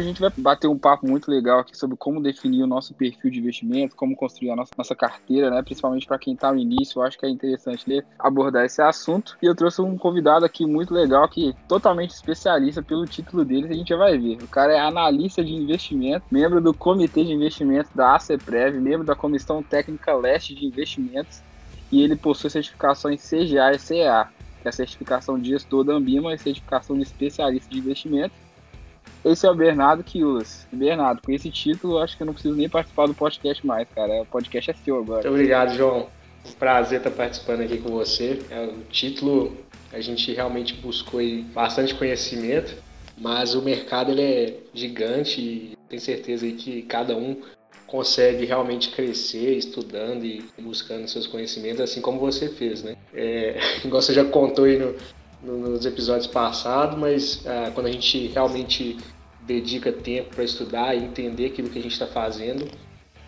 Hoje a gente vai bater um papo muito legal aqui sobre como definir o nosso perfil de investimento, como construir a nossa, nossa carteira, né? Principalmente para quem está no início, eu acho que é interessante né, abordar esse assunto. E eu trouxe um convidado aqui muito legal, que totalmente especialista pelo título dele, a gente já vai ver. O cara é analista de investimento, membro do Comitê de Investimentos da ACEPREV, membro da Comissão Técnica Leste de Investimentos, e ele possui certificação em CGA e CEA, que é a certificação de gestor da Ambima e certificação de especialista de investimento esse é o Bernardo Quiulas. Bernardo, com esse título, acho que eu não preciso nem participar do podcast mais, cara. O podcast é seu agora. Muito obrigado, João. Prazer estar participando aqui com você. É, o título, a gente realmente buscou bastante conhecimento, mas o mercado ele é gigante e tenho certeza que cada um consegue realmente crescer estudando e buscando seus conhecimentos, assim como você fez, né? É, igual você já contou aí no, nos episódios passados, mas ah, quando a gente realmente dedica tempo para estudar e entender aquilo que a gente está fazendo,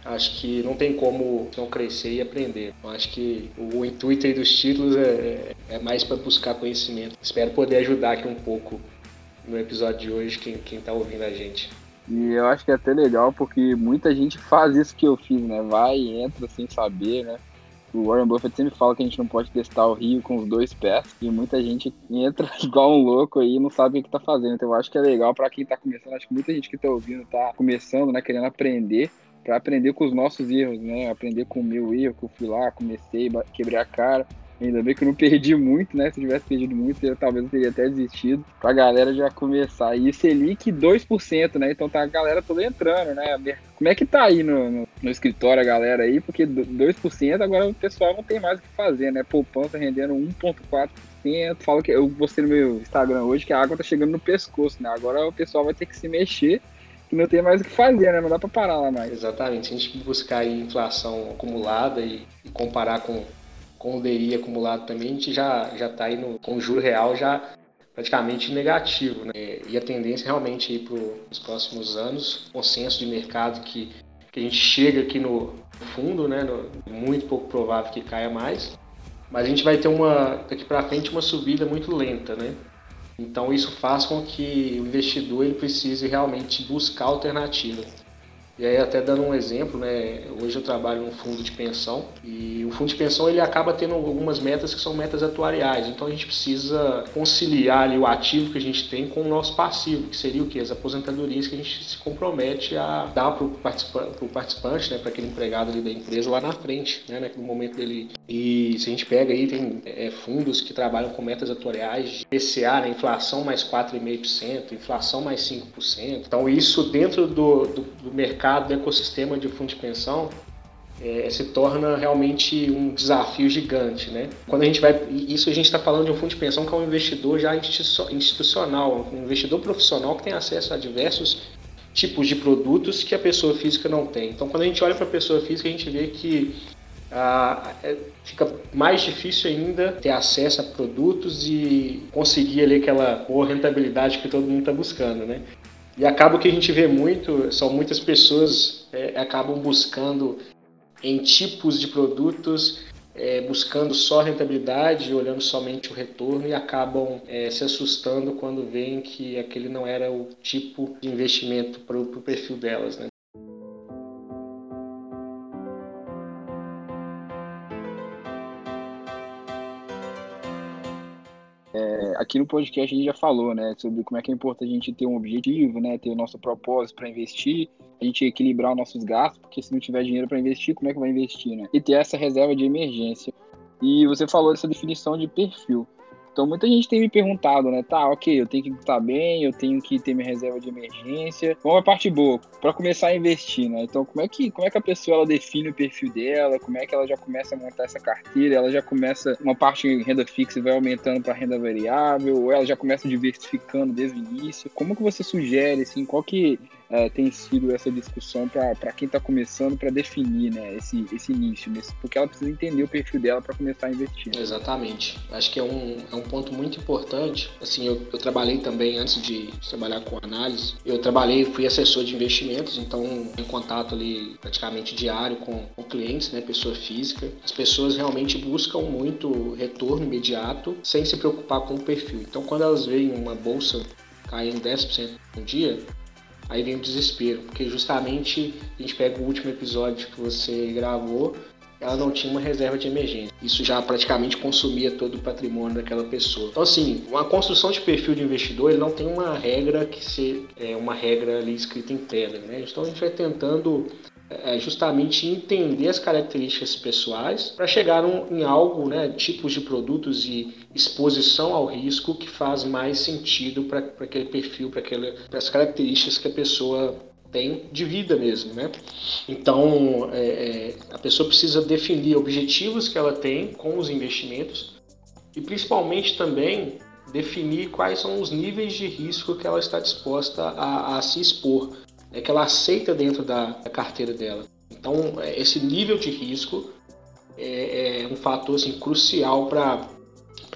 acho que não tem como não crescer e aprender. Acho que o intuito aí dos títulos é, é mais para buscar conhecimento. Espero poder ajudar aqui um pouco no episódio de hoje quem está ouvindo a gente. E eu acho que é até legal porque muita gente faz isso que eu fiz, né? Vai e entra sem saber, né? O Warren Buffett sempre fala que a gente não pode testar o rio com os dois pés. E muita gente entra igual um louco aí e não sabe o que tá fazendo. Então eu acho que é legal para quem tá começando. Acho que muita gente que tá ouvindo tá começando, né? Querendo aprender. para aprender com os nossos erros, né? Aprender com o meu erro, que eu fui lá, comecei, quebrei a cara. Ainda bem que eu não perdi muito, né? Se eu tivesse perdido muito, eu, talvez eu teria até desistido. Pra galera já começar. E Selic 2%, né? Então tá a galera toda entrando, né? Como é que tá aí no, no, no escritório a galera aí? Porque 2% agora o pessoal não tem mais o que fazer, né? Poupança rendendo 1,4%. Falo que eu postei no meu Instagram hoje que a água tá chegando no pescoço, né? Agora o pessoal vai ter que se mexer não tem mais o que fazer, né? Não dá para parar lá mais. Exatamente. Se a gente buscar aí inflação acumulada e, e comparar com com o DI acumulado também, a gente já já está aí no, com o juro real já praticamente negativo. Né? E a tendência realmente para os próximos anos, consenso de mercado que, que a gente chega aqui no fundo, né? No, muito pouco provável que caia mais, mas a gente vai ter uma daqui para frente uma subida muito lenta, né? Então isso faz com que o investidor ele precise realmente buscar alternativas. E aí até dando um exemplo, né, hoje eu trabalho num fundo de pensão e o fundo de pensão ele acaba tendo algumas metas que são metas atuariais, então a gente precisa conciliar ali o ativo que a gente tem com o nosso passivo, que seria o que? As aposentadorias que a gente se compromete a dar para o participante, participante né, para aquele empregado ali da empresa lá na frente, né, no momento dele. E se a gente pega aí, tem é, fundos que trabalham com metas atuariais de PCA, né, inflação mais 4,5%, inflação mais 5%. Então isso dentro do, do, do mercado mercado, do ecossistema de fundo de pensão, é, se torna realmente um desafio gigante, né? Quando a gente vai, isso a gente está falando de um fundo de pensão que é um investidor já institucional, um investidor profissional que tem acesso a diversos tipos de produtos que a pessoa física não tem. Então, quando a gente olha para a pessoa física, a gente vê que ah, é, fica mais difícil ainda ter acesso a produtos e conseguir ali aquela boa rentabilidade que todo mundo está buscando, né? E acaba que a gente vê muito, são muitas pessoas é, acabam buscando em tipos de produtos, é, buscando só rentabilidade, olhando somente o retorno e acabam é, se assustando quando veem que aquele não era o tipo de investimento para o perfil delas. Né? Aqui no podcast a gente já falou, né, sobre como é que é importante a gente ter um objetivo, né, ter o nosso propósito para investir, a gente equilibrar os nossos gastos, porque se não tiver dinheiro para investir, como é que vai investir, né? E ter essa reserva de emergência. E você falou dessa definição de perfil. Então muita gente tem me perguntado, né? Tá, ok, eu tenho que estar bem, eu tenho que ter minha reserva de emergência. É a parte boa? Para começar a investir, né? Então como é que como é que a pessoa ela define o perfil dela? Como é que ela já começa a montar essa carteira? Ela já começa uma parte em renda fixa e vai aumentando para renda variável? Ou ela já começa diversificando desde o início? Como que você sugere assim? Qual que é, tem sido essa discussão para quem está começando para definir né, esse, esse nesse, porque ela precisa entender o perfil dela para começar a investir. Exatamente. Acho que é um, é um ponto muito importante. Assim, eu, eu trabalhei também, antes de trabalhar com análise, eu trabalhei, fui assessor de investimentos, então em contato ali praticamente diário com, com clientes, né, pessoa física. As pessoas realmente buscam muito retorno imediato sem se preocupar com o perfil. Então, quando elas veem uma bolsa cair em 10% no dia, aí vem o desespero, porque justamente a gente pega o último episódio que você gravou, ela não tinha uma reserva de emergência. Isso já praticamente consumia todo o patrimônio daquela pessoa. Então, assim, uma construção de perfil de investidor, ele não tem uma regra que se é uma regra ali escrita em pedra, né? Então a gente vai tentando é justamente entender as características pessoais para chegar em algo, né, tipos de produtos e exposição ao risco que faz mais sentido para aquele perfil, para as características que a pessoa tem de vida mesmo, né? Então, é, é, a pessoa precisa definir objetivos que ela tem com os investimentos e principalmente também definir quais são os níveis de risco que ela está disposta a, a se expor é que ela aceita dentro da, da carteira dela. Então, é, esse nível de risco é, é um fator assim, crucial para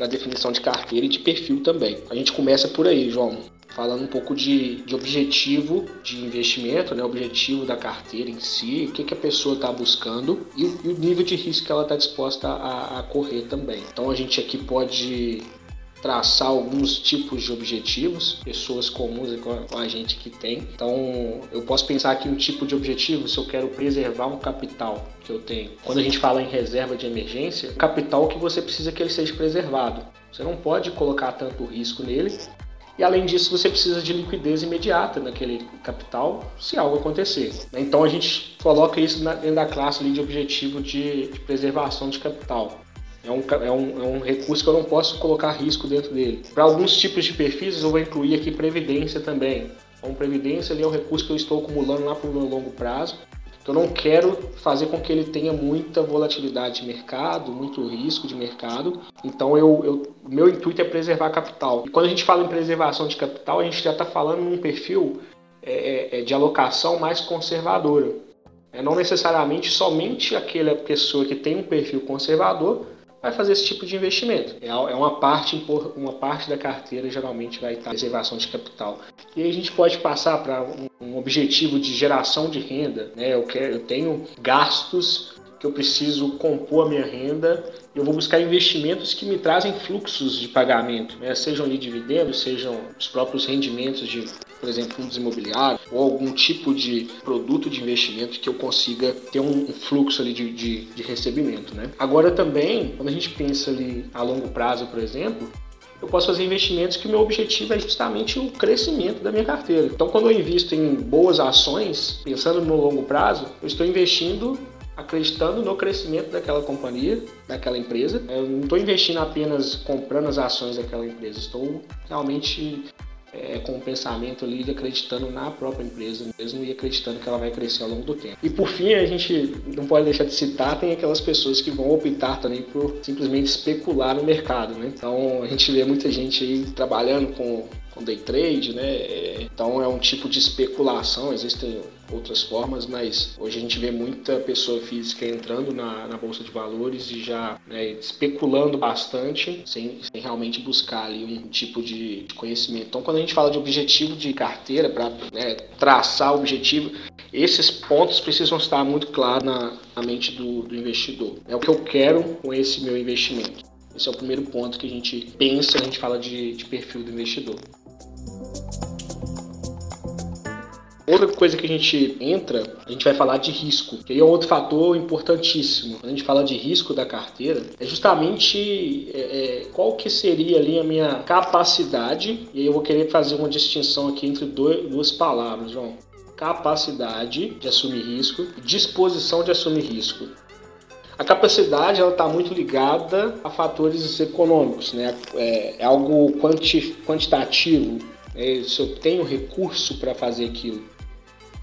a definição de carteira e de perfil também. A gente começa por aí, João, falando um pouco de, de objetivo de investimento, né, objetivo da carteira em si, o que, que a pessoa está buscando e o, e o, nível de risco que ela está disposta a, a correr também. Então, a gente aqui pode traçar alguns tipos de objetivos, pessoas comuns com a gente que tem. Então, eu posso pensar aqui um tipo de objetivo se eu quero preservar um capital que eu tenho. Quando a gente fala em reserva de emergência, capital que você precisa que ele seja preservado. Você não pode colocar tanto risco nele. E além disso, você precisa de liquidez imediata naquele capital se algo acontecer. Então a gente coloca isso dentro da classe de objetivo de preservação de capital. É um, é, um, é um recurso que eu não posso colocar risco dentro dele. Para alguns tipos de perfis, eu vou incluir aqui previdência também. Então, previdência ali é o recurso que eu estou acumulando lá para o meu longo prazo. Então, eu não quero fazer com que ele tenha muita volatilidade de mercado, muito risco de mercado. Então, eu, eu, meu intuito é preservar capital. E quando a gente fala em preservação de capital, a gente já está falando num perfil é, é, é, de alocação mais conservadora. É não necessariamente somente aquela pessoa que tem um perfil conservador vai fazer esse tipo de investimento. É, é uma parte, uma parte da carteira geralmente vai estar reservação de capital. E aí a gente pode passar para um, objetivo de geração de renda. Né? Eu, quero, eu tenho gastos que eu preciso compor a minha renda, eu vou buscar investimentos que me trazem fluxos de pagamento, né? sejam ali dividendos, sejam os próprios rendimentos de, por exemplo, fundos imobiliários ou algum tipo de produto de investimento que eu consiga ter um fluxo ali de, de, de recebimento. Né? Agora também, quando a gente pensa ali a longo prazo, por exemplo, eu posso fazer investimentos que o meu objetivo é justamente o crescimento da minha carteira. Então, quando eu invisto em boas ações, pensando no longo prazo, eu estou investindo acreditando no crescimento daquela companhia, daquela empresa. Eu não estou investindo apenas comprando as ações daquela empresa, estou realmente é, com o pensamento ali de acreditando na própria empresa mesmo e acreditando que ela vai crescer ao longo do tempo. E por fim, a gente não pode deixar de citar, tem aquelas pessoas que vão optar também por simplesmente especular no mercado, né? Então a gente vê muita gente aí trabalhando com com day trade, né? É, então é um tipo de especulação, existem outras formas, mas hoje a gente vê muita pessoa física entrando na, na bolsa de valores e já né, especulando bastante, sem, sem, realmente buscar ali um tipo de, de, conhecimento. Então, quando a gente fala de objetivo de carteira, para né, traçar o objetivo, esses pontos precisam estar muito claros na, na mente do, do investidor. É o que eu quero com esse meu investimento. Esse é o primeiro ponto que a gente pensa a gente fala de, de perfil do investidor. Outra coisa que a gente entra, a gente vai falar de risco, que aí é outro fator importantíssimo. Quando a gente fala de risco da carteira, é justamente é, é, qual que seria ali a minha capacidade, e aí eu vou querer fazer uma distinção aqui entre dois, duas palavras, João. Capacidade de assumir risco, disposição de assumir risco. A capacidade ela está muito ligada a fatores econômicos, né? É, é algo quanti, quantitativo. É, se eu tenho recurso para fazer aquilo.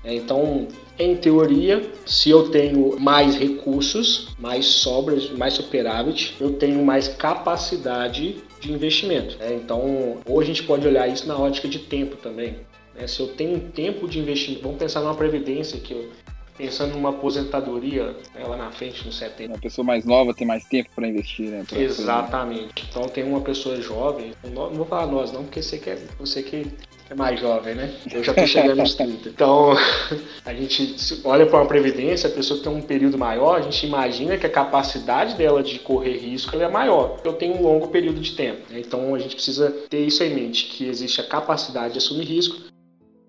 É, então, em teoria, se eu tenho mais recursos, mais sobras, mais superávit, eu tenho mais capacidade de investimento. É, então, hoje a gente pode olhar isso na ótica de tempo também. Né? Se eu tenho tempo de investimento, vamos pensar numa previdência que eu pensando numa aposentadoria né, lá na frente, no 70. Uma pessoa mais nova tem mais tempo para investir, né? Pra Exatamente. Então tem uma pessoa jovem, não vou falar nós não, porque você quer, você que é mais jovem, né? Eu já tô chegando nos 30. Então, a gente olha para uma previdência, a pessoa tem um período maior, a gente imagina que a capacidade dela de correr risco é maior. Eu tenho um longo período de tempo. Né? Então, a gente precisa ter isso em mente, que existe a capacidade de assumir risco,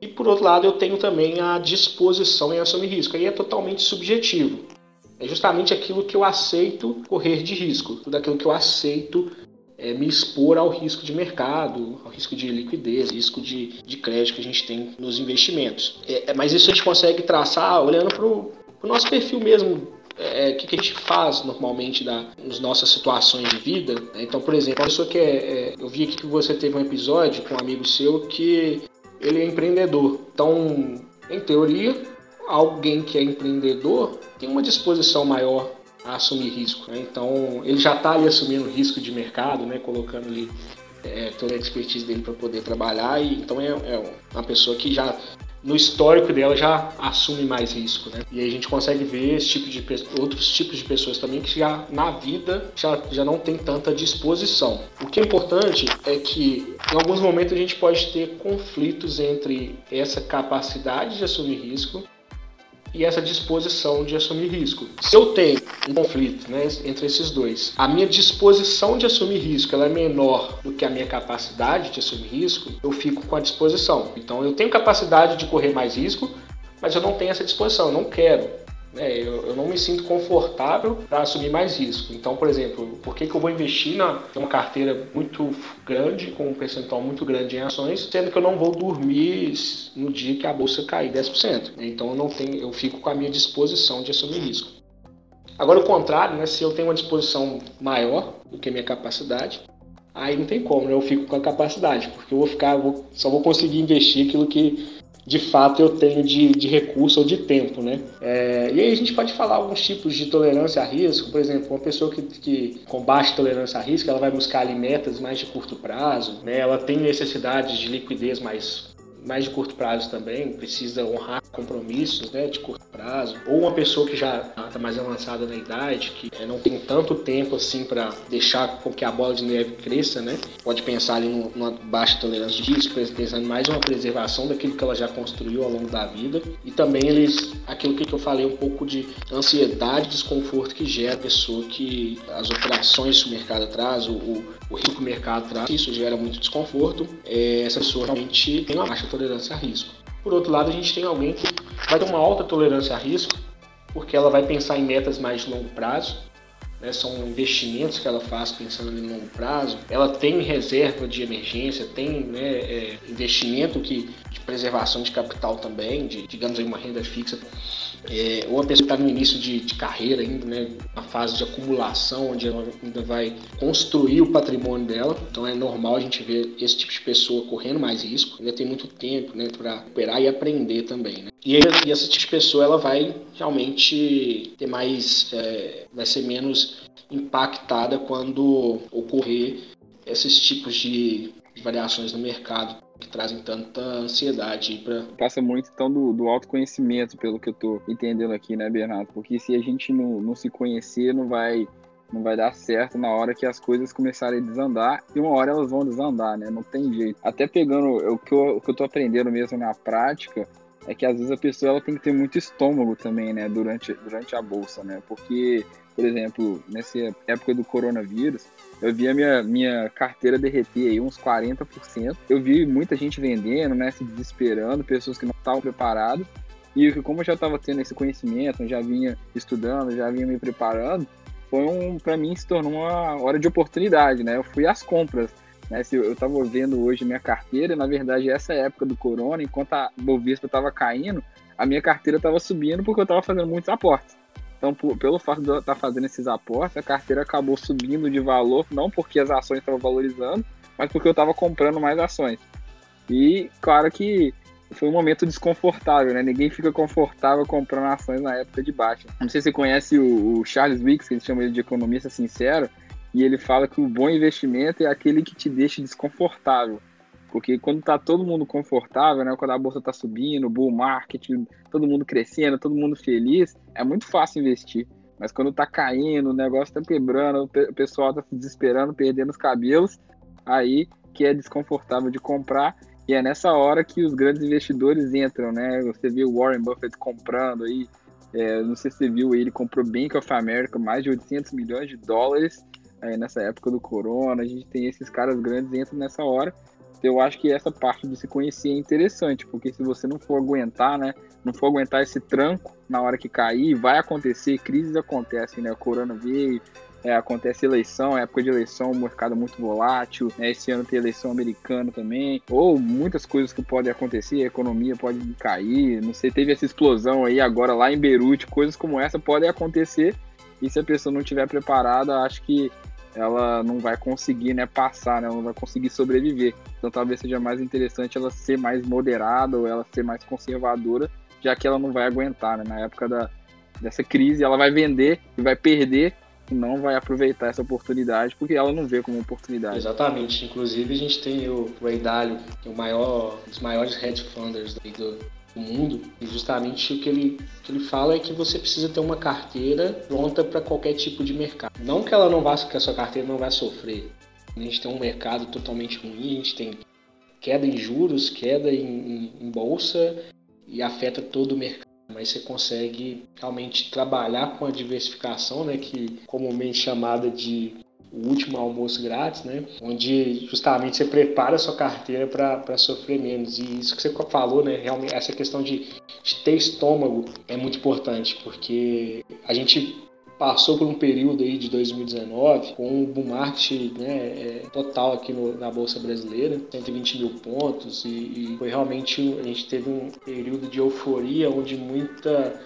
e por outro lado, eu tenho também a disposição em assumir risco. Aí é totalmente subjetivo. É justamente aquilo que eu aceito correr de risco, tudo aquilo que eu aceito é, me expor ao risco de mercado, ao risco de liquidez, risco de, de crédito que a gente tem nos investimentos. É, é mas isso a gente consegue traçar olhando para o nosso perfil mesmo é, o que, que, a gente faz normalmente da, nas nossas situações de vida. Né? Então, por exemplo, a pessoa que é, é, eu vi aqui que você teve um episódio com um amigo seu que ele é empreendedor. Então, em teoria, alguém que é empreendedor tem uma disposição maior a assumir risco. Né? Então, ele já está ali assumindo risco de mercado, né? colocando ali é, toda a expertise dele para poder trabalhar. E, então, é, é uma pessoa que já no histórico dela já assume mais risco, né? E aí a gente consegue ver esse tipo de outros tipos de pessoas também que já na vida já, já não tem tanta disposição. O que é importante é que em alguns momentos a gente pode ter conflitos entre essa capacidade de assumir risco e essa disposição de assumir risco. Se eu tenho um conflito né, entre esses dois, a minha disposição de assumir risco ela é menor do que a minha capacidade de assumir risco, eu fico com a disposição. Então eu tenho capacidade de correr mais risco, mas eu não tenho essa disposição, não quero. Né? Eu, eu, não me sinto confortável para assumir mais risco. Então, por exemplo, por que, que eu vou investir na uma carteira muito grande, com um percentual muito grande em ações, sendo que eu não vou dormir no dia que a bolsa cair 10%? Então, eu não tenho, eu fico com a minha disposição de assumir risco. Agora, o contrário, né? se eu tenho uma disposição maior do que a minha capacidade, aí não tem como, né? eu fico com a capacidade, porque eu vou ficar, eu vou, só vou conseguir investir aquilo que de fato eu tenho de, de recurso ou de tempo, né? É, e aí a gente pode falar alguns tipos de tolerância a risco, por exemplo, uma pessoa que, que com baixa tolerância a risco, ela vai buscar ali metas mais de curto prazo, né? Ela tem necessidades de liquidez mais mais de curto prazo também, precisa honrar compromissos né, de curto prazo, ou uma pessoa que já está mais avançada na idade, que é, não tem tanto tempo assim para deixar com que a bola de neve cresça, né? Pode pensar ali numa baixa tolerância de risco, pensando mais uma preservação daquilo que ela já construiu ao longo da vida, e também eles, aquilo que eu falei um pouco de ansiedade, desconforto que gera a pessoa que as operações que o mercado traz, o, o risco que o mercado traz, isso gera muito desconforto. É, essa pessoa realmente tem uma baixa tolerância a risco. Por outro lado, a gente tem alguém que vai ter uma alta tolerância a risco, porque ela vai pensar em metas mais de longo prazo, né, são investimentos que ela faz pensando em longo prazo. Ela tem reserva de emergência, tem né, é, investimento que, de preservação de capital também, de, digamos aí, uma renda fixa é, ou a pessoa está no início de, de, carreira ainda, né, na fase de acumulação, onde ela ainda vai construir o patrimônio dela. Então é normal a gente ver esse tipo de pessoa correndo mais risco. Ainda tem muito tempo, né, para operar e aprender também. Né? E, e, essa tipo de pessoa ela vai realmente ter mais, é, vai ser menos impactada quando ocorrer esses tipos de variações no mercado que trazem tanta ansiedade para passa muito então do, do autoconhecimento pelo que eu tô entendendo aqui né Bernardo? Porque se a gente não, não se conhecer não vai não vai dar certo na hora que as coisas começarem a desandar e uma hora elas vão desandar né? Não tem jeito. Até pegando o que eu, o que eu tô aprendendo mesmo na prática é que às vezes a pessoa ela tem que ter muito estômago também né durante durante a bolsa né? Porque por exemplo nessa época do coronavírus eu vi a minha, minha carteira derreter aí uns 40%. Eu vi muita gente vendendo, né, se desesperando, pessoas que não estavam preparadas. E como eu já estava tendo esse conhecimento, já vinha estudando, já vinha me preparando, foi um, para mim se tornou uma hora de oportunidade, né? Eu fui às compras, né? Se eu estava vendo hoje minha carteira, na verdade essa época do corona, enquanto a Bovespa estava caindo, a minha carteira estava subindo porque eu estava fazendo muitos aportes. Então, por, pelo fato de eu estar fazendo esses aportes, a carteira acabou subindo de valor, não porque as ações estavam valorizando, mas porque eu estava comprando mais ações. E claro que foi um momento desconfortável, né? Ninguém fica confortável comprando ações na época de baixa. Não sei se você conhece o, o Charles Wicks, que eles chamam ele de economista sincero, e ele fala que o bom investimento é aquele que te deixa desconfortável. Porque quando tá todo mundo confortável, né? Quando a bolsa tá subindo, bull market, todo mundo crescendo, todo mundo feliz, é muito fácil investir. Mas quando tá caindo, o negócio tá quebrando, o pessoal tá se desesperando, perdendo os cabelos, aí que é desconfortável de comprar e é nessa hora que os grandes investidores entram, né? Você viu o Warren Buffett comprando aí, é, não sei se você viu, ele comprou Bank of America, mais de 800 milhões de dólares aí nessa época do corona. A gente tem esses caras grandes entram nessa hora. Eu acho que essa parte de se conhecer é interessante, porque se você não for aguentar, né? Não for aguentar esse tranco na hora que cair, vai acontecer, crises acontecem, né? O corona veio, é, acontece eleição, época de eleição, mercado muito volátil. Né? Esse ano tem eleição americana também. Ou muitas coisas que podem acontecer, a economia pode cair. Não sei, teve essa explosão aí agora lá em Beirute, coisas como essa podem acontecer. E se a pessoa não estiver preparada, acho que ela não vai conseguir né, passar, né, ela não vai conseguir sobreviver. Então talvez seja mais interessante ela ser mais moderada ou ela ser mais conservadora, já que ela não vai aguentar. Né? Na época da, dessa crise, ela vai vender e vai perder não vai aproveitar essa oportunidade porque ela não vê como oportunidade. Exatamente. Inclusive a gente tem o Ray Dalio, que é o maior, um dos maiores hedge funders do, do mundo, e justamente o que ele, que ele fala é que você precisa ter uma carteira pronta para qualquer tipo de mercado. Não que ela não vá, que a sua carteira não vai sofrer. A gente tem um mercado totalmente ruim, a gente tem queda em juros, queda em, em, em bolsa e afeta todo o mercado mas você consegue realmente trabalhar com a diversificação, né, que comumente chamada de o último almoço grátis, né, onde justamente você prepara a sua carteira para sofrer menos. E isso que você falou, né, realmente essa questão de, de ter estômago é muito importante, porque a gente passou por um período aí de 2019 com um boom market né, é, total aqui no, na Bolsa Brasileira, 120 mil pontos, e, e, foi realmente, a gente teve um período de euforia onde muita,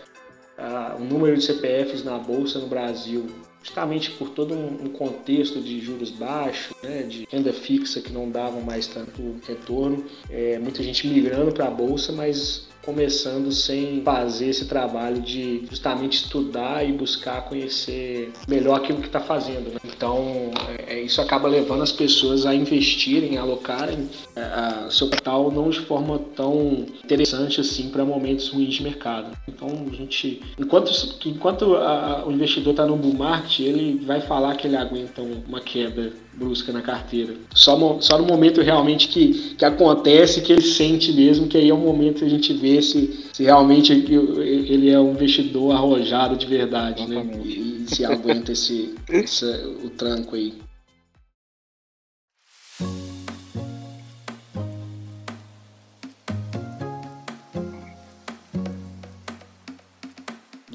uh, o número de CPFs na Bolsa no Brasil justamente por todo um contexto de juros baixos, né, de renda fixa que não davam mais tanto retorno, é, muita gente migrando para a bolsa, mas começando sem fazer esse trabalho de justamente estudar e buscar conhecer melhor aquilo que está fazendo. Né? Então, é, é, isso acaba levando as pessoas a investirem, a alocarem é, seu capital não de forma tão interessante assim para momentos ruins de mercado. Então, a gente, enquanto, enquanto a, o investidor está no bull market, ele vai falar que ele aguenta uma queda brusca na carteira. Só, no, só no momento realmente que, que acontece, que ele sente mesmo, que aí é o momento que a gente vê se, se realmente ele é um investidor arrojado de verdade, né? E, e se aguenta esse, esse, o tranco aí.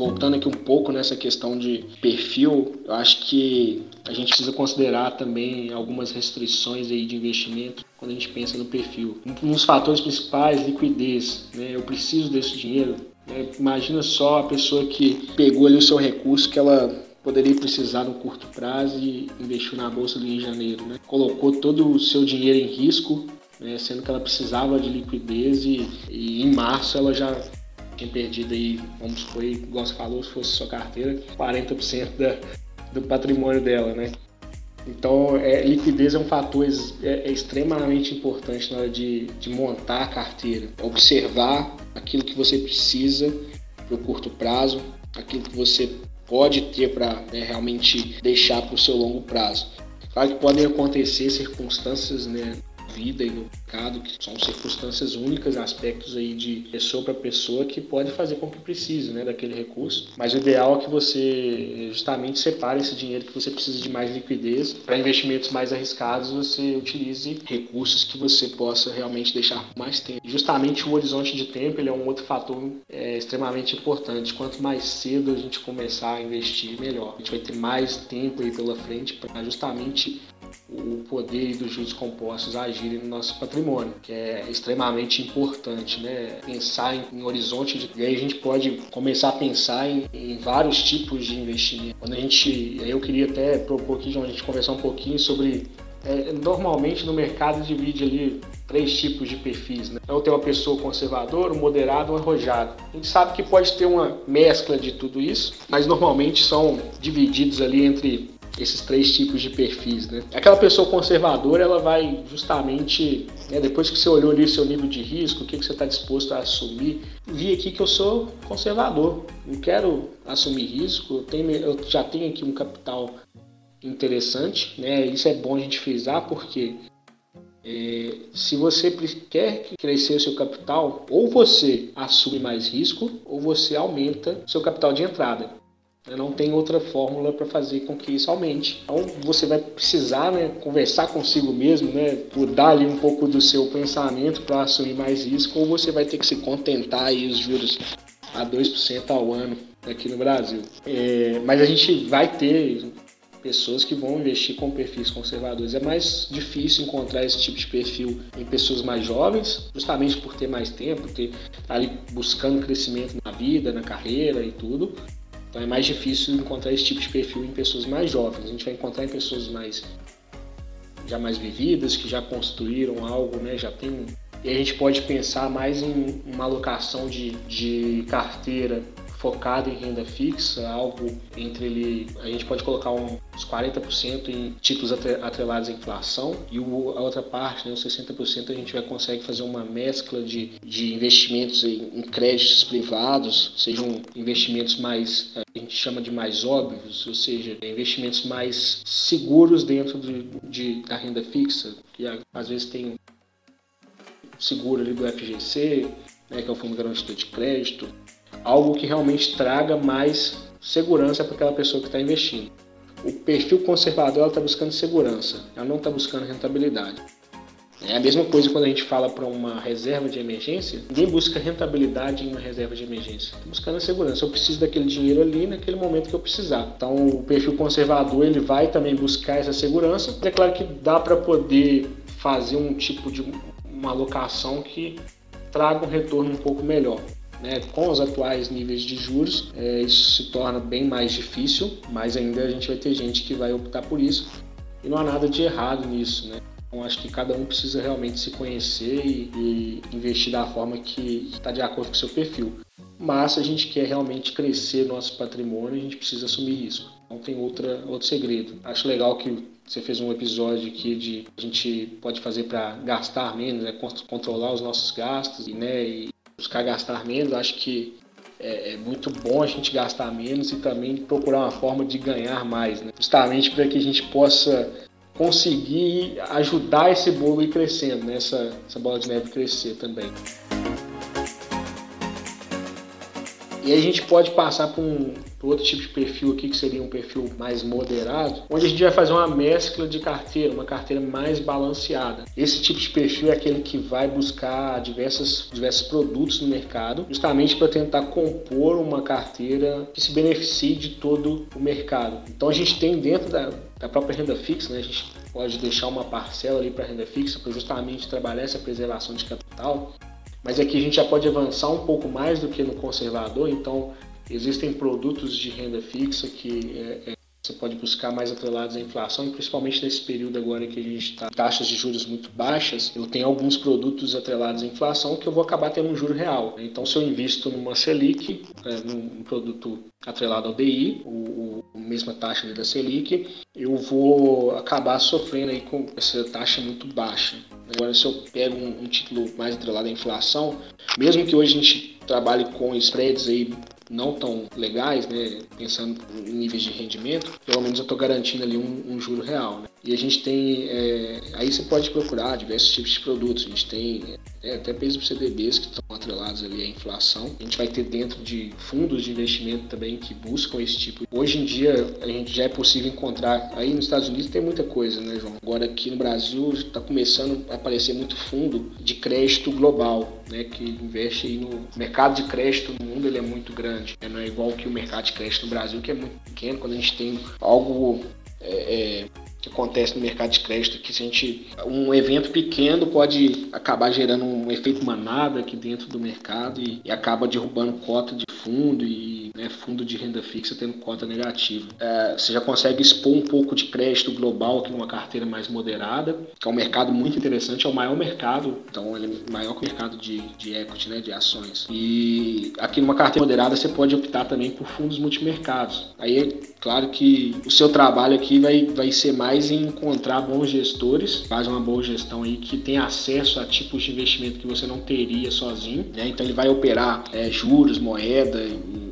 Voltando aqui um pouco nessa questão de perfil, eu acho que a gente precisa considerar também algumas restrições aí de investimento quando a gente pensa no perfil. Um dos fatores principais, liquidez. Né? Eu preciso desse dinheiro. Né? Imagina só a pessoa que pegou ali o seu recurso que ela poderia precisar no curto prazo e investiu na bolsa Rio de Janeiro. Né? Colocou todo o seu dinheiro em risco, né? sendo que ela precisava de liquidez e, e em março ela já tinha perdido aí, vamos supor, igual você falou, se fosse sua carteira, 40% da, do patrimônio dela, né? Então, é, liquidez é um fator é, é extremamente importante na hora de, de montar a carteira. Observar aquilo que você precisa para o curto prazo, aquilo que você pode ter para né, realmente deixar para o seu longo prazo. Claro que podem acontecer circunstâncias né, vida e no mercado, que são circunstâncias únicas, aspectos aí de pessoa para pessoa que pode fazer com que precise né, daquele recurso. Mas o ideal é que você justamente separe esse dinheiro que você precisa de mais liquidez. Para investimentos mais arriscados, você utilize recursos que você possa realmente deixar mais tempo. Justamente o horizonte de tempo ele é um outro fator é, extremamente importante. Quanto mais cedo a gente começar a investir, melhor. A gente vai ter mais tempo aí pela frente para justamente o poder dos juros compostos agirem no nosso patrimônio, que é extremamente importante, né? Pensar em, em horizonte de... E aí a gente pode começar a pensar em, em vários tipos de investimento. Quando a gente... Eu queria até propor aqui, João, a gente conversar um pouquinho sobre é, normalmente no mercado divide ali três tipos de perfis. Né? Então tem uma pessoa conservadora, um moderado um arrojado. A gente sabe que pode ter uma mescla de tudo isso, mas normalmente são divididos ali entre esses três tipos de perfis, né? Aquela pessoa conservadora, ela vai justamente, né, depois que você olhou ali seu nível de risco, o que, que você está disposto a assumir, vi aqui que eu sou conservador, não quero assumir risco, eu, tenho, eu já tenho aqui um capital interessante, né? Isso é bom a gente frisar porque é, se você quer crescer o seu capital, ou você assume mais risco, ou você aumenta seu capital de entrada. Não tem outra fórmula para fazer com que isso aumente. Então você vai precisar né, conversar consigo mesmo, né, mudar ali um pouco do seu pensamento para assumir mais risco, ou você vai ter que se contentar aí os juros a 2% ao ano aqui no Brasil. É, mas a gente vai ter pessoas que vão investir com perfis conservadores. É mais difícil encontrar esse tipo de perfil em pessoas mais jovens, justamente por ter mais tempo, ter tá ali buscando crescimento na vida, na carreira e tudo. Então é mais difícil encontrar esse tipo de perfil em pessoas mais jovens. A gente vai encontrar em pessoas mais já mais vividas, que já construíram algo, né? Já tem e a gente pode pensar mais em uma alocação de, de carteira focado em renda fixa, algo entre ele, a gente pode colocar uns 40% em títulos atrelados à inflação e o, a outra parte, né, os 60%, a gente vai consegue fazer uma mescla de, de investimentos em, em créditos privados, sejam investimentos mais, a gente chama de mais óbvios, ou seja, investimentos mais seguros dentro de, de da renda fixa, que às vezes tem seguro ali do FGC, né, que é o Fundo Garantido de Crédito, algo que realmente traga mais segurança para aquela pessoa que está investindo. O perfil conservador está buscando segurança, ela não está buscando rentabilidade. É a mesma coisa quando a gente fala para uma reserva de emergência, ninguém busca rentabilidade em uma reserva de emergência, está buscando a segurança. Eu preciso daquele dinheiro ali naquele momento que eu precisar. Então o perfil conservador ele vai também buscar essa segurança. É claro que dá para poder fazer um tipo de uma alocação que traga um retorno um pouco melhor. Né, com os atuais níveis de juros, é, isso se torna bem mais difícil, mas ainda a gente vai ter gente que vai optar por isso e não há nada de errado nisso. Né? Então acho que cada um precisa realmente se conhecer e, e investir da forma que está de acordo com o seu perfil. Mas se a gente quer realmente crescer nosso patrimônio, a gente precisa assumir risco. Não tem outra, outro segredo. Acho legal que você fez um episódio aqui de a gente pode fazer para gastar menos, né? controlar os nossos gastos né? e buscar gastar menos. Acho que é, é, muito bom a gente gastar menos e também procurar uma forma de ganhar mais, né? justamente para que a gente possa conseguir ajudar esse bolo a ir crescendo, né? essa, essa bola de neve crescer também. E aí a gente pode passar para um outro tipo de perfil aqui, que seria um perfil mais moderado, onde a gente vai fazer uma mescla de carteira, uma carteira mais balanceada. Esse tipo de perfil é aquele que vai buscar diversas, diversos produtos no mercado, justamente para tentar compor uma carteira que se beneficie de todo o mercado. Então a gente tem dentro da, da própria renda fixa, né, a gente pode deixar uma parcela ali para renda fixa para justamente trabalhar essa preservação de capital mas aqui a gente já pode avançar um pouco mais do que no conservador, então existem produtos de renda fixa que é, é, você pode buscar mais atrelados à inflação, e principalmente nesse período agora que a gente está taxas de juros muito baixas, eu tenho alguns produtos atrelados à inflação que eu vou acabar tendo um juro real. Então, se eu invisto numa Selic, é, num produto atrelado ao DI, o, o mesma taxa da Selic, eu vou acabar sofrendo aí com essa taxa muito baixa. Agora, se eu pego um, um título mais atrelado à inflação, mesmo que hoje a gente trabalhe com spreads aí não tão legais, né, pensando em níveis de rendimento, pelo menos eu estou garantindo ali um, um, juro real. Né? E a gente tem, é, aí você pode procurar diversos tipos de produtos, a gente tem é, até pesos CDBs que estão atrelados ali à inflação. A gente vai ter dentro de fundos de investimento também que buscam esse tipo. Hoje em dia a gente já é possível encontrar, aí nos Estados Unidos tem muita coisa, né, João? Agora aqui no Brasil está começando a aparecer muito fundo de crédito global, né, que investe aí no mercado de crédito no mundo, ele é muito grande. Né? Não é igual que o mercado de crédito no Brasil, que é muito pequeno. Quando a gente tem algo é, é, que acontece no mercado de crédito, que se a gente, um evento pequeno pode acabar gerando um efeito manada aqui dentro do mercado e, e acaba derrubando cota de fundo e né, fundo de renda fixa tendo cota negativa. É, você já consegue expor um pouco de crédito global aqui numa carteira mais moderada, que é um mercado muito interessante, é o maior mercado, então ele é maior que o mercado de, de equity, né, de ações. E aqui numa carteira moderada você pode optar também por fundos multimercados. Aí, claro que o seu trabalho aqui vai, vai ser mais em encontrar bons gestores, faz uma boa gestão aí que tem acesso a tipos de investimento que você não teria sozinho, né? Então ele vai operar é, juros, moeda,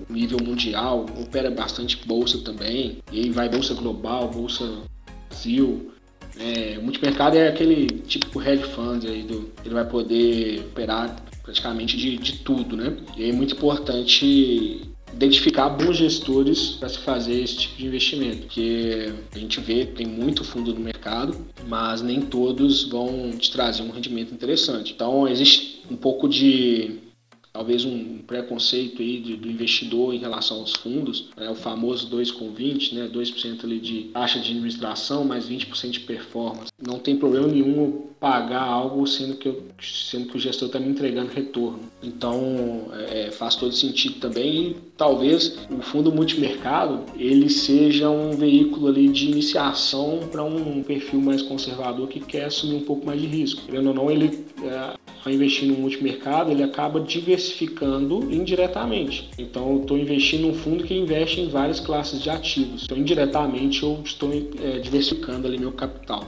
nível mundial, opera bastante bolsa também, e aí vai bolsa global, bolsa Brasil. É, o multimercado é aquele tipo hedge fund aí do, ele vai poder operar praticamente de, de tudo, né? E é muito importante identificar bons gestores para se fazer esse tipo de investimento, porque a gente vê tem muito fundo no mercado, mas nem todos vão te trazer um rendimento interessante. Então existe um pouco de talvez um preconceito aí do investidor em relação aos fundos, é o famoso 2 com 20, né, 2% ali de taxa de administração mais 20% de performance. Não tem problema nenhum pagar algo sendo que, eu, sendo que o gestor está me entregando retorno. Então é, faz todo sentido também e talvez o fundo multimercado ele seja um veículo ali de iniciação para um perfil mais conservador que quer assumir um pouco mais de risco. Querendo ou não, ele é, ao investir no multimercado, ele acaba diversificando indiretamente. Então, eu estou investindo num fundo que investe em várias classes de ativos. Então, indiretamente, eu estou é, diversificando ali meu capital.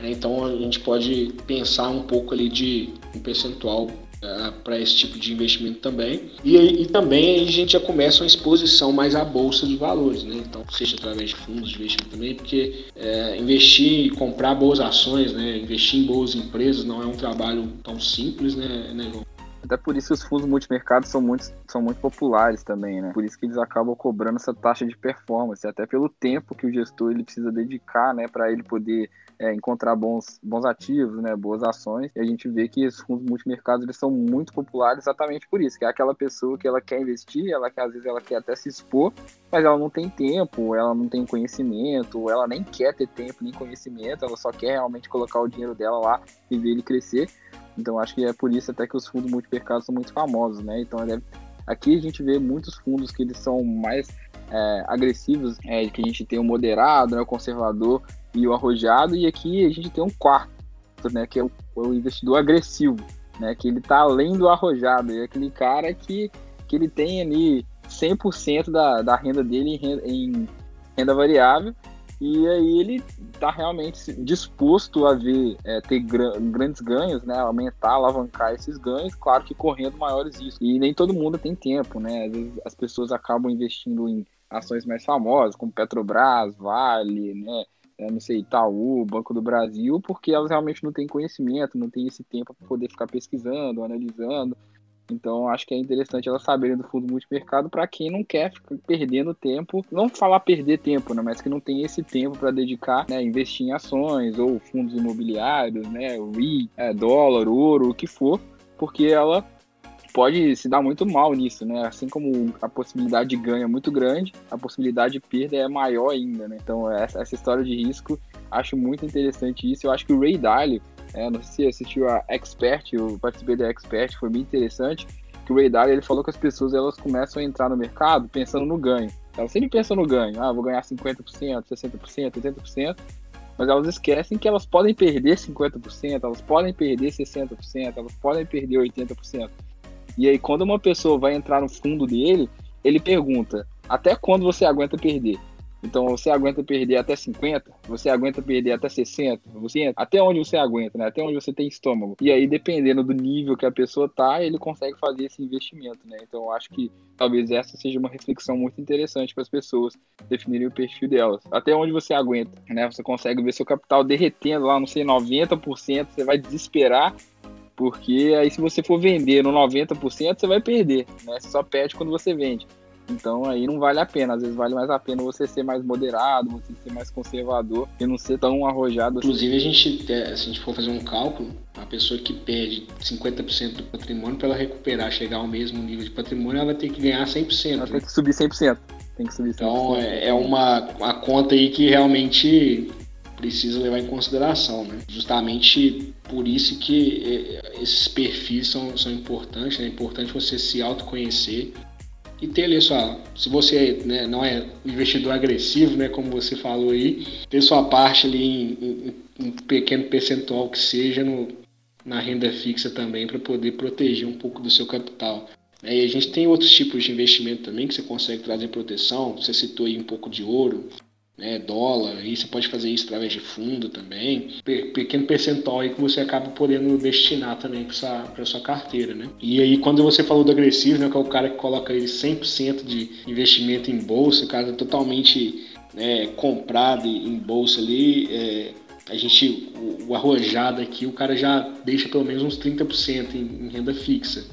É, então, a gente pode pensar um pouco ali de um percentual uh, para esse tipo de investimento também. E, e também a gente já começa uma exposição mais à bolsa de valores, né? Então, seja através de fundos de investimento também, porque é, investir e comprar boas ações, né? investir em boas empresas não é um trabalho tão simples, né, né João? Até por isso que os fundos multimercados são muito, são muito populares também, né? Por isso que eles acabam cobrando essa taxa de performance, até pelo tempo que o gestor ele precisa dedicar, né, para ele poder é, encontrar bons, bons ativos, né, boas ações. E a gente vê que os fundos multimercados eles são muito populares exatamente por isso, que é aquela pessoa que ela quer investir, ela que às vezes ela quer até se expor, mas ela não tem tempo, ela não tem conhecimento, ela nem quer ter tempo nem conhecimento, ela só quer realmente colocar o dinheiro dela lá e ver ele crescer. Então acho que é por isso até que os fundos multimercados são muito famosos, né? Então deve... aqui a gente vê muitos fundos que eles são mais é, agressivos, é, que a gente tem o moderado, né, o conservador e o arrojado, e aqui a gente tem um quarto, né, que é o, o investidor agressivo, né, que ele está além do arrojado, é aquele cara que, que ele tem ali 100% da, da renda dele em renda, em renda variável e aí ele está realmente disposto a ver é, ter grandes ganhos, né, aumentar, alavancar esses ganhos, claro que correndo maiores riscos. E nem todo mundo tem tempo, né? Às vezes as pessoas acabam investindo em ações mais famosas, como Petrobras, Vale, né, é, não sei, Itaú, Banco do Brasil, porque elas realmente não têm conhecimento, não têm esse tempo para poder ficar pesquisando, analisando. Então, acho que é interessante elas saberem do fundo multimercado para quem não quer ficar perdendo tempo, não falar perder tempo, né, mas que não tem esse tempo para dedicar, né, investir em ações ou fundos imobiliários, né, REIT, é, dólar, ouro, o que for, porque ela pode se dar muito mal nisso, né? Assim como a possibilidade de ganho é muito grande, a possibilidade de perda é maior ainda, né? Então, essa, essa história de risco, acho muito interessante isso. Eu acho que o Ray Dalio é, não sei se assistiu a Expert, eu participei da Expert, foi bem interessante. Que o Ray Dalio ele falou que as pessoas elas começam a entrar no mercado pensando no ganho. Elas sempre pensam no ganho. Ah, vou ganhar 50%, 60%, 80%. Mas elas esquecem que elas podem perder 50%, elas podem perder 60%, elas podem perder 80%. E aí, quando uma pessoa vai entrar no fundo dele, ele pergunta: até quando você aguenta perder? Então você aguenta perder até 50, você aguenta perder até 60, você até onde você aguenta, né? Até onde você tem estômago. E aí dependendo do nível que a pessoa tá, ele consegue fazer esse investimento, né? Então eu acho que talvez essa seja uma reflexão muito interessante para as pessoas definirem o perfil delas. Até onde você aguenta, né? Você consegue ver seu capital derretendo lá, não sei, 90%, você vai desesperar porque aí se você for vender no 90%, você vai perder, né? Você só perde quando você vende. Então aí não vale a pena. Às vezes vale mais a pena você ser mais moderado, você ser mais conservador e não ser tão arrojado. Assim. Inclusive, assim. a gente, se a gente for fazer um cálculo, a pessoa que perde 50% do patrimônio, para ela recuperar, chegar ao mesmo nível de patrimônio, ela vai ter que ganhar 100%. Ela né? tem que subir 100%. Tem que subir 100%. Então é, é uma, uma conta aí que realmente precisa levar em consideração, né? Justamente por isso que é, esses perfis são, são importantes, né? É importante você se autoconhecer e ter ali sua. Se você né, não é um investidor agressivo, né, como você falou aí, ter sua parte ali em, em, em pequeno percentual que seja no, na renda fixa também para poder proteger um pouco do seu capital. E a gente tem outros tipos de investimento também que você consegue trazer proteção. Você citou aí um pouco de ouro, né, dólar, aí você pode fazer isso através de fundo também. Pequeno percentual aí que você acaba podendo destinar também para sua, carteira, né? E aí quando você falou do agressivo, né, que é o cara que coloca aí 100% de investimento em bolsa, o cara é totalmente né, comprado em bolsa ali, é, a gente, o, o arrojado aqui, o cara já deixa pelo menos uns 30% em, em renda fixa.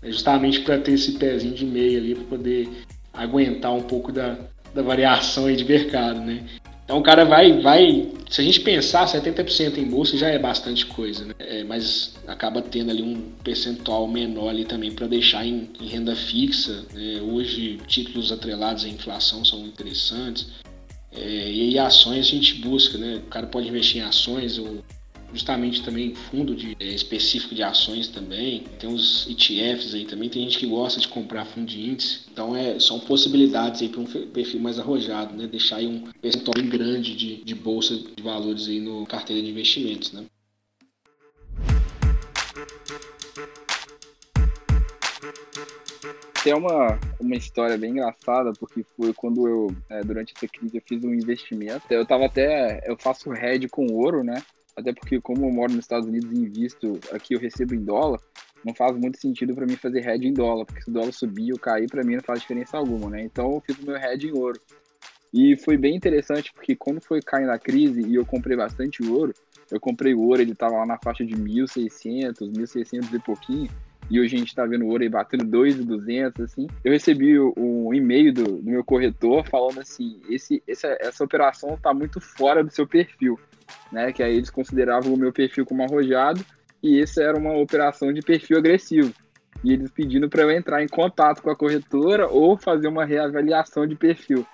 É justamente para ter esse pezinho de meia ali, para poder aguentar um pouco da, da variação aí de mercado, né? Então o cara vai, vai, se a gente pensar 70% em bolsa já é bastante coisa, né? É, mas acaba tendo ali um percentual menor ali também para deixar em, em, renda fixa. Né? Hoje títulos atrelados à inflação são interessantes. É, e aí ações a gente busca, né? O cara pode investir em ações ou justamente também fundo de, é, específico de ações também. Tem os ETFs aí também, tem gente que gosta de comprar fundo de índice. Então é, são possibilidades aí para um perfil mais arrojado, né? Deixar aí um percentual bem grande de, de bolsa de valores aí no carteira de investimentos, né? Tem uma, uma história bem engraçada, porque foi quando eu, é, durante essa crise, eu fiz um investimento. Eu tava até, eu faço hedge com ouro, né? Até porque, como eu moro nos Estados Unidos e invisto aqui, eu recebo em dólar, não faz muito sentido para mim fazer hedge em dólar, porque se o dólar subir ou cair, para mim não faz diferença alguma, né? Então eu fiz o meu hedge em ouro. E foi bem interessante, porque quando foi caindo a crise e eu comprei bastante ouro, eu comprei o ouro, ele tava lá na faixa de 1.600, 1.600 e pouquinho, e hoje a gente tá vendo o ouro aí batendo 2.200, assim. Eu recebi um e-mail do, do, meu corretor falando assim, esse, essa, essa operação tá muito fora do seu perfil né? Que aí eles consideravam o meu perfil como arrojado e essa era uma operação de perfil agressivo. E eles pedindo para eu entrar em contato com a corretora ou fazer uma reavaliação de perfil.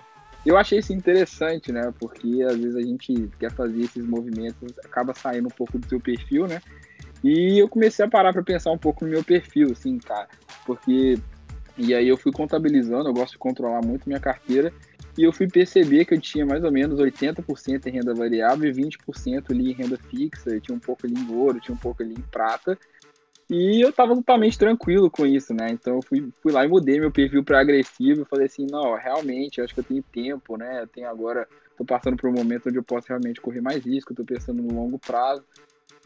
Eu achei isso interessante, né? Porque às vezes a gente quer fazer esses movimentos, acaba saindo um pouco do seu perfil, né? E eu comecei a parar para pensar um pouco no meu perfil, assim, cara. Porque. E aí eu fui contabilizando, eu gosto de controlar muito minha carteira. E eu fui perceber que eu tinha mais ou menos 80% em renda variável e 20% ali em renda fixa, eu tinha um pouco ali em ouro, tinha um pouco ali em prata. E eu tava totalmente tranquilo com isso, né? Então eu fui, fui lá e mudei meu perfil para agressivo. Falei assim, não, realmente, acho que eu tenho tempo, né? Eu tenho agora, tô passando por um momento onde eu posso realmente correr mais risco, tô pensando no longo prazo.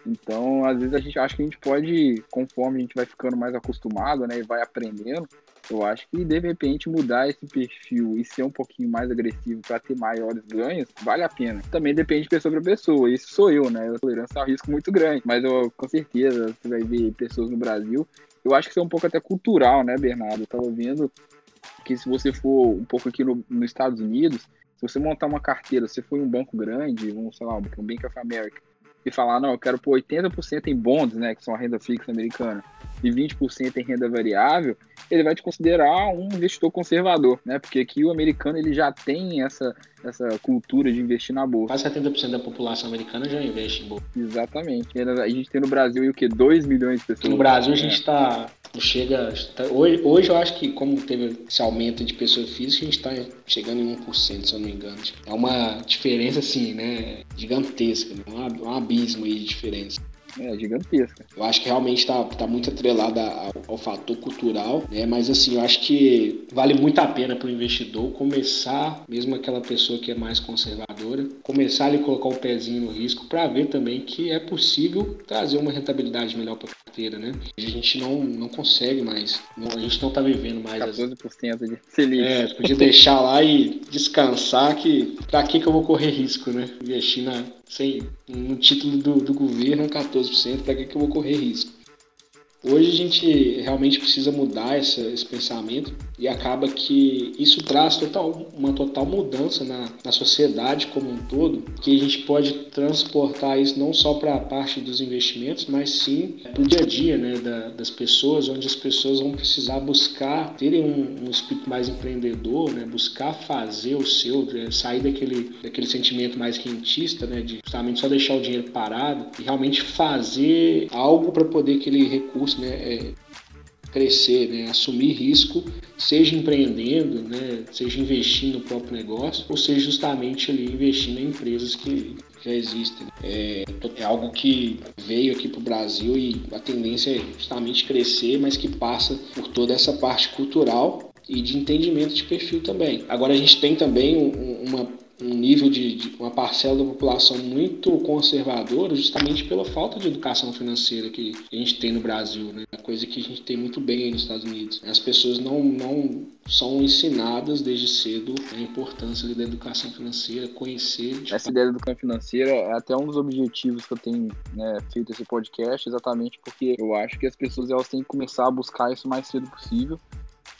Então, às vezes a gente acha que a gente pode, conforme a gente vai ficando mais acostumado, né, e vai aprendendo, eu acho que de repente mudar esse perfil e ser um pouquinho mais agressivo para ter maiores ganhos, vale a pena. Também depende de pessoa para pessoa. Isso sou eu, né? A tolerância é um risco muito grande, mas eu com certeza você vai ver pessoas no Brasil. Eu acho que isso é um pouco até cultural, né, Bernardo? Eu tava vendo que se você for um pouco aqui no, nos Estados Unidos, se você montar uma carteira, se for em um banco grande, um, sei lá, um Bank of America, e falar, não, eu quero pôr 80% em bonds, né, que são a renda fixa americana, e 20% em renda variável, ele vai te considerar um investidor conservador, né? Porque aqui o americano ele já tem essa, essa cultura de investir na bolsa. Quase 70% da população americana já investe em bolsa. Exatamente. A gente tem no Brasil o que 2 milhões de pessoas. No Brasil a gente está chega tá, hoje, hoje eu acho que como teve esse aumento de pessoas físicas, a gente está chegando em 1%, se eu não me engano. É uma diferença assim, né, gigantesca, né? um, um abismo aí de diferença é gigantesca. Eu acho que realmente está tá muito atrelada ao, ao, fator cultural, né? Mas assim, eu acho que vale muito a pena para o investidor começar, mesmo aquela pessoa que é mais conservadora, começar a colocar o pezinho no risco para ver também que é possível trazer uma rentabilidade melhor para a carteira, né? A gente não, não consegue mais, não, a gente não está vivendo mais 14% as... de feliz. É, podia deixar lá e descansar que para que que eu vou correr risco, né? Investir na sem, no título do, do governo 14%, para que, que eu vou correr risco? Hoje a gente realmente precisa mudar essa, esse pensamento e acaba que isso traz total, uma total mudança na, na sociedade como um todo, que a gente pode transportar isso não só para a parte dos investimentos, mas sim para o dia a dia né, da, das pessoas, onde as pessoas vão precisar buscar, terem um, um espírito mais empreendedor, né, buscar fazer o seu, né, sair daquele, daquele sentimento mais rentista, né, de justamente só deixar o dinheiro parado e realmente fazer algo para poder aquele recurso né, é, crescer, né, assumir risco, seja empreendendo, né, seja investindo no próprio negócio, ou seja justamente ali investindo em empresas que já existem. É, é algo que veio aqui para o Brasil e a tendência é justamente crescer, mas que passa por toda essa parte cultural e de entendimento de perfil também. Agora a gente tem também uma um nível de, de, uma parcela da população muito conservadora justamente pela falta de educação financeira que a gente tem no Brasil, né? A coisa que a gente tem muito bem aí nos Estados Unidos. As pessoas não, não são ensinadas desde cedo a importância da educação financeira, conhecer. Essa ideia da educação financeira é até um dos objetivos que eu tenho né, feito esse podcast, exatamente porque eu acho que as pessoas elas têm que começar a buscar isso o mais cedo possível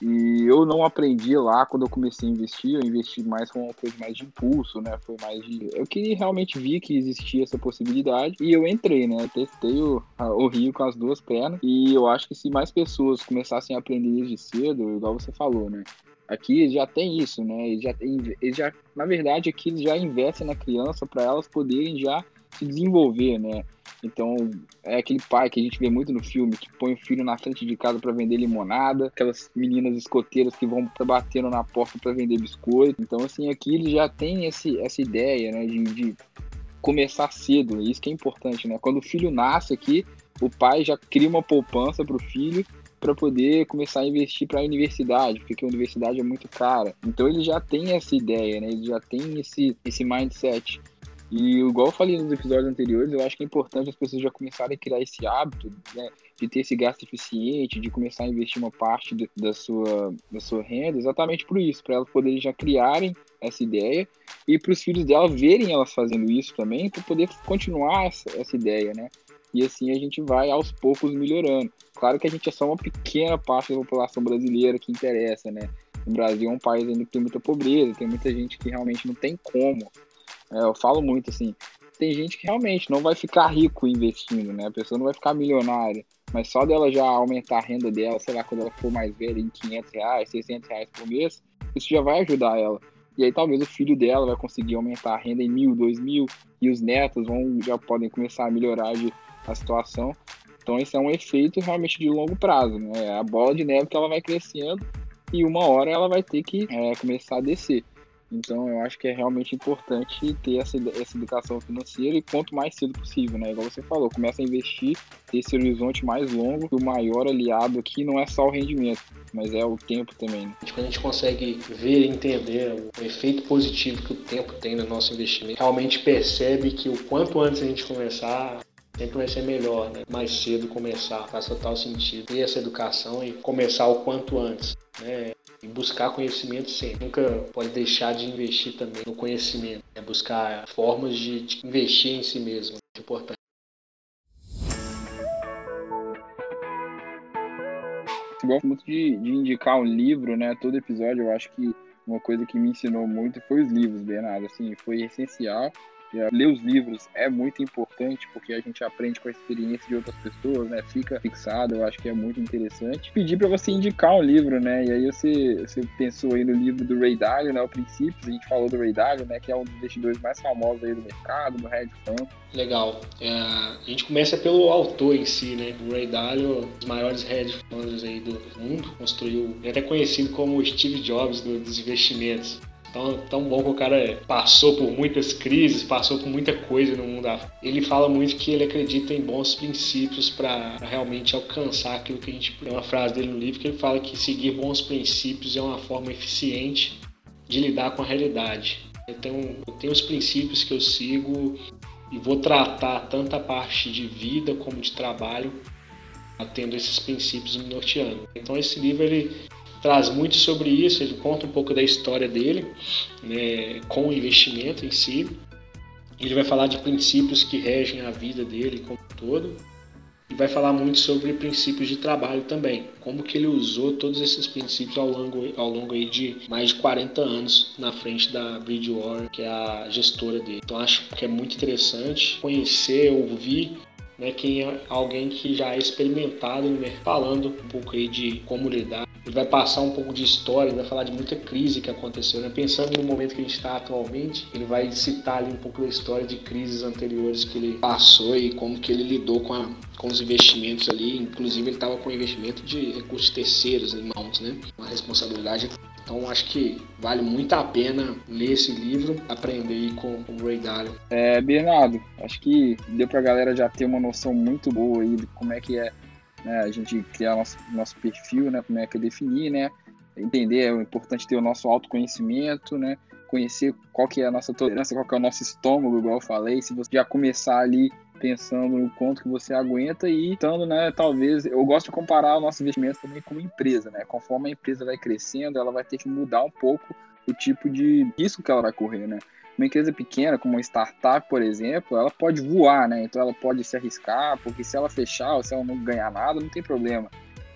e eu não aprendi lá quando eu comecei a investir, eu investi mais com uma coisa mais de impulso, né? Foi mais de. Eu queria realmente vi que existia essa possibilidade e eu entrei, né? Testei o, o Rio com as duas pernas e eu acho que se mais pessoas começassem a aprender desde cedo, igual você falou, né? Aqui já tem isso, né? Eles já, tem, eles já, na verdade, aqui eles já investem na criança para elas poderem já se desenvolver, né? Então, é aquele pai que a gente vê muito no filme, que põe o filho na frente de casa para vender limonada, aquelas meninas escoteiras que vão batendo na porta para vender biscoito. Então, assim, aqui ele já tem esse, essa ideia, né, de, de começar cedo, isso que é importante, né? Quando o filho nasce aqui, o pai já cria uma poupança para o filho para poder começar a investir para a universidade, porque a universidade é muito cara. Então ele já tem essa ideia, né? Ele já tem esse, esse mindset. E igual eu falei nos episódios anteriores, eu acho que é importante as pessoas já começarem a criar esse hábito, né, de ter esse gasto eficiente, de começar a investir uma parte de, da, sua, da sua renda, exatamente por isso, para elas poderem já criarem essa ideia e para os filhos delas verem elas fazendo isso também, para poder continuar essa, essa ideia, né? E assim a gente vai aos poucos melhorando. Claro que a gente é só uma pequena parte da população brasileira que interessa, né? O Brasil é um país ainda que tem muita pobreza, tem muita gente que realmente não tem como eu falo muito assim, tem gente que realmente não vai ficar rico investindo, né? A pessoa não vai ficar milionária, mas só dela já aumentar a renda dela, sei lá, quando ela for mais velha, em 500 reais, 600 reais por mês, isso já vai ajudar ela. E aí talvez o filho dela vai conseguir aumentar a renda em mil, dois mil, e os netos vão já podem começar a melhorar de, a situação. Então esse é um efeito realmente de longo prazo, né? É a bola de neve que ela vai crescendo e uma hora ela vai ter que é, começar a descer. Então eu acho que é realmente importante ter essa, essa educação financeira e quanto mais cedo possível, né? Igual você falou, começa a investir, ter esse horizonte mais longo, o maior aliado aqui não é só o rendimento, mas é o tempo também. Né? Quando a gente consegue ver e entender o efeito positivo que o tempo tem no nosso investimento, realmente percebe que o quanto antes a gente começar, sempre vai ser melhor, né? Mais cedo começar, faz total sentido. Ter essa educação e começar o quanto antes, né? E buscar conhecimento sempre. Nunca pode deixar de investir também no conhecimento. É buscar formas de, de investir em si mesmo. É importante. Eu gosto muito de, de, indicar um livro, né? Todo episódio eu acho que uma coisa que me ensinou muito foi os livros, Bernardo. Assim, foi essencial ler os livros é muito importante porque a gente aprende com a experiência de outras pessoas, né? Fica fixado, eu acho que é muito interessante. Pedir para você indicar um livro, né? E aí você, você pensou aí no livro do Ray Dalio, né? O Princípios, a gente falou do Ray Dalio, né? Que é um dos investidores mais famosos aí do mercado, do hedge fund. Legal. É, a gente começa pelo autor em si, né? O Ray Dalio, um dos maiores hedge funds aí do mundo, construiu, é até conhecido como Steve Jobs dos investimentos. Tão, tão bom que o cara passou por muitas crises, passou por muita coisa no mundo. Ele fala muito que ele acredita em bons princípios para realmente alcançar aquilo que a gente. Tem uma frase dele no livro que ele fala que seguir bons princípios é uma forma eficiente de lidar com a realidade. Eu tenho, eu tenho os princípios que eu sigo e vou tratar tanto a parte de vida como de trabalho tendo esses princípios me norteando. Então esse livro ele traz muito sobre isso, ele conta um pouco da história dele, né, com o investimento em si. Ele vai falar de princípios que regem a vida dele como um todo. e vai falar muito sobre princípios de trabalho também, como que ele usou todos esses princípios ao longo, ao longo aí de mais de 40 anos na frente da Bridgewater, que é a gestora dele. Então acho que é muito interessante conhecer, ouvir né, quem é alguém que já é experimentado no mercado, falando um pouco aí de como lidar. Ele vai passar um pouco de história, ele vai falar de muita crise que aconteceu, né? Pensando no momento que a gente está atualmente, ele vai citar ali um pouco da história de crises anteriores que ele passou e como que ele lidou com, a, com os investimentos ali. Inclusive ele estava com investimento de recursos terceiros em mãos, né? Uma responsabilidade então acho que vale muito a pena ler esse livro, aprender com o Ray Dalio. É, Bernardo, acho que deu pra galera já ter uma noção muito boa aí de como é que é né, a gente criar nosso, nosso perfil, né, como é que é definir, né, entender, é importante ter o nosso autoconhecimento, né, conhecer qual que é a nossa tolerância, qual que é o nosso estômago, igual eu falei, se você já começar ali pensando no quanto que você aguenta e estando, né, talvez, eu gosto de comparar o nosso investimento também com uma empresa, né, conforme a empresa vai crescendo, ela vai ter que mudar um pouco o tipo de risco que ela vai correr, né. Uma empresa pequena, como uma startup, por exemplo, ela pode voar, né, então ela pode se arriscar, porque se ela fechar ou se ela não ganhar nada, não tem problema.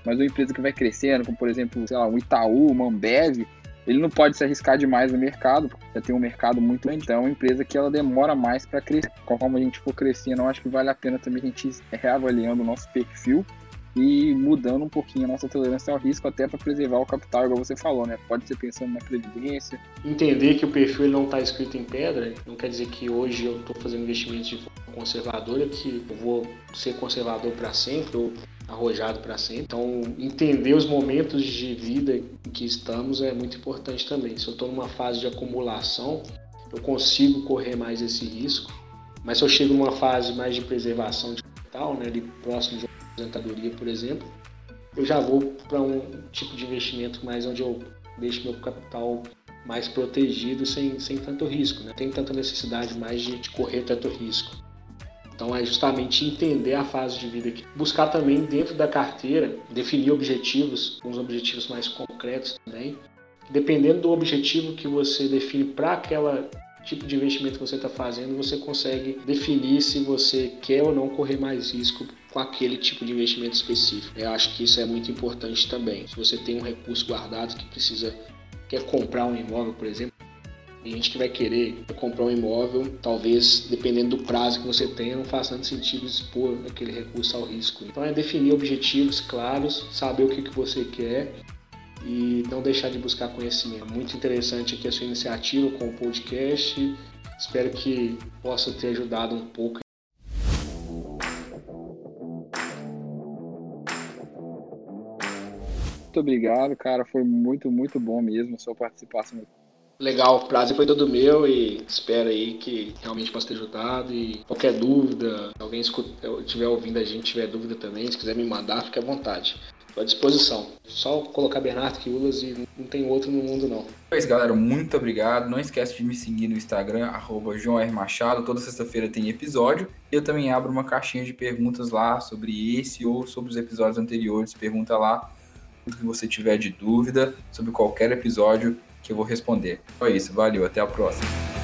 Mas uma empresa que vai crescendo, como por exemplo, sei lá, um Itaú, uma Ambev, ele não pode se arriscar demais no mercado, porque já tem um mercado muito grande. Então é uma empresa que ela demora mais para crescer. Conforme a gente for crescendo, eu acho que vale a pena também a gente ir reavaliando o nosso perfil e mudando um pouquinho a nossa tolerância ao risco, até para preservar o capital, igual você falou, né? Pode ser pensando na previdência. Entender que o perfil não está escrito em pedra, não quer dizer que hoje eu estou fazendo investimentos de forma conservadora, que eu vou ser conservador para sempre, ou arrojado para sempre. Então, entender os momentos de vida em que estamos é muito importante também. Se eu estou numa fase de acumulação, eu consigo correr mais esse risco. Mas se eu chego numa fase mais de preservação de capital, né, ali próximo de aposentadoria, por exemplo, eu já vou para um tipo de investimento mais onde eu deixo meu capital mais protegido sem, sem tanto risco, né? Tem tanta necessidade mais de, de correr tanto risco. Então é justamente entender a fase de vida aqui. Buscar também dentro da carteira definir objetivos, uns objetivos mais concretos também. Dependendo do objetivo que você define para aquela tipo de investimento que você está fazendo, você consegue definir se você quer ou não correr mais risco com aquele tipo de investimento específico. Eu acho que isso é muito importante também. Se você tem um recurso guardado que precisa quer comprar um imóvel, por exemplo, tem gente que vai querer comprar um imóvel, talvez, dependendo do prazo que você tenha, não faça tanto sentido expor aquele recurso ao risco. Então é definir objetivos claros, saber o que, que você quer e não deixar de buscar conhecimento. Muito interessante aqui a sua iniciativa com o podcast. Espero que possa ter ajudado um pouco. Muito obrigado, cara. Foi muito, muito bom mesmo a sua participação Legal, o prazer foi todo meu e espero aí que realmente possa ter ajudado. E qualquer dúvida, se alguém estiver ouvindo a gente, tiver dúvida também, se quiser me mandar, fique à vontade. À disposição. Só colocar Bernardo Quiulas e não tem outro no mundo não. Pois galera, muito obrigado. Não esquece de me seguir no Instagram, arroba João R. Machado. Toda sexta-feira tem episódio. E eu também abro uma caixinha de perguntas lá sobre esse ou sobre os episódios anteriores. Pergunta lá tudo que você tiver de dúvida sobre qualquer episódio que eu vou responder. Foi isso, valeu, até a próxima.